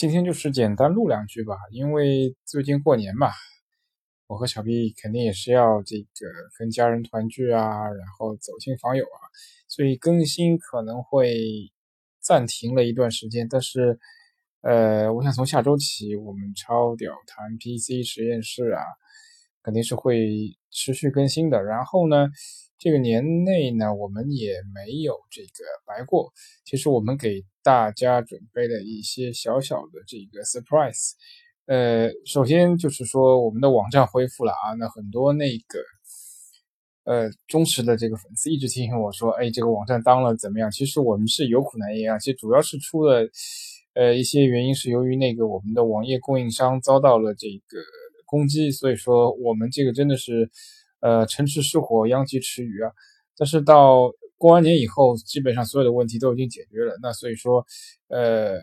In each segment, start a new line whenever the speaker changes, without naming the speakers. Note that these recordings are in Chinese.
今天就是简单录两句吧，因为最近过年嘛，我和小 B 肯定也是要这个跟家人团聚啊，然后走亲访友啊，所以更新可能会暂停了一段时间。但是，呃，我想从下周起，我们超屌谈 PC 实验室啊，肯定是会持续更新的。然后呢？这个年内呢，我们也没有这个白过。其实我们给大家准备了一些小小的这个 surprise。呃，首先就是说我们的网站恢复了啊，那很多那个呃忠实的这个粉丝一直提醒我说，哎，这个网站当了怎么样？其实我们是有苦难言啊，其实主要是出了呃一些原因，是由于那个我们的网页供应商遭到了这个攻击，所以说我们这个真的是。呃，城池失火，殃及池鱼啊！但是到过完年以后，基本上所有的问题都已经解决了。那所以说，呃，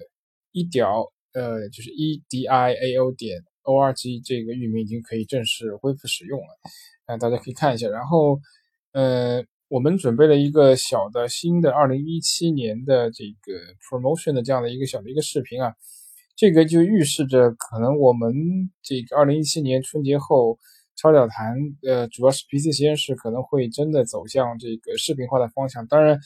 一屌，呃，就是 e d i a o 点 o r g 这个域名已经可以正式恢复使用了。那大家可以看一下。然后，呃，我们准备了一个小的新的二零一七年的这个 promotion 的这样的一个小的一个视频啊，这个就预示着可能我们这个二零一七年春节后。超小谈，呃，主要是 PC 实验室可能会真的走向这个视频化的方向。当然，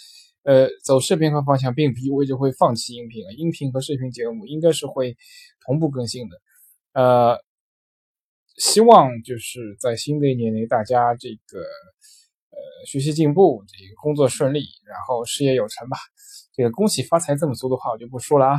呃，走视频化方向并不意味着会放弃音频啊，音频和视频节目应该是会同步更新的。呃，希望就是在新的一年里，大家这个呃学习进步，这个工作顺利，然后事业有成吧。这个恭喜发财这么俗的话我就不说了啊。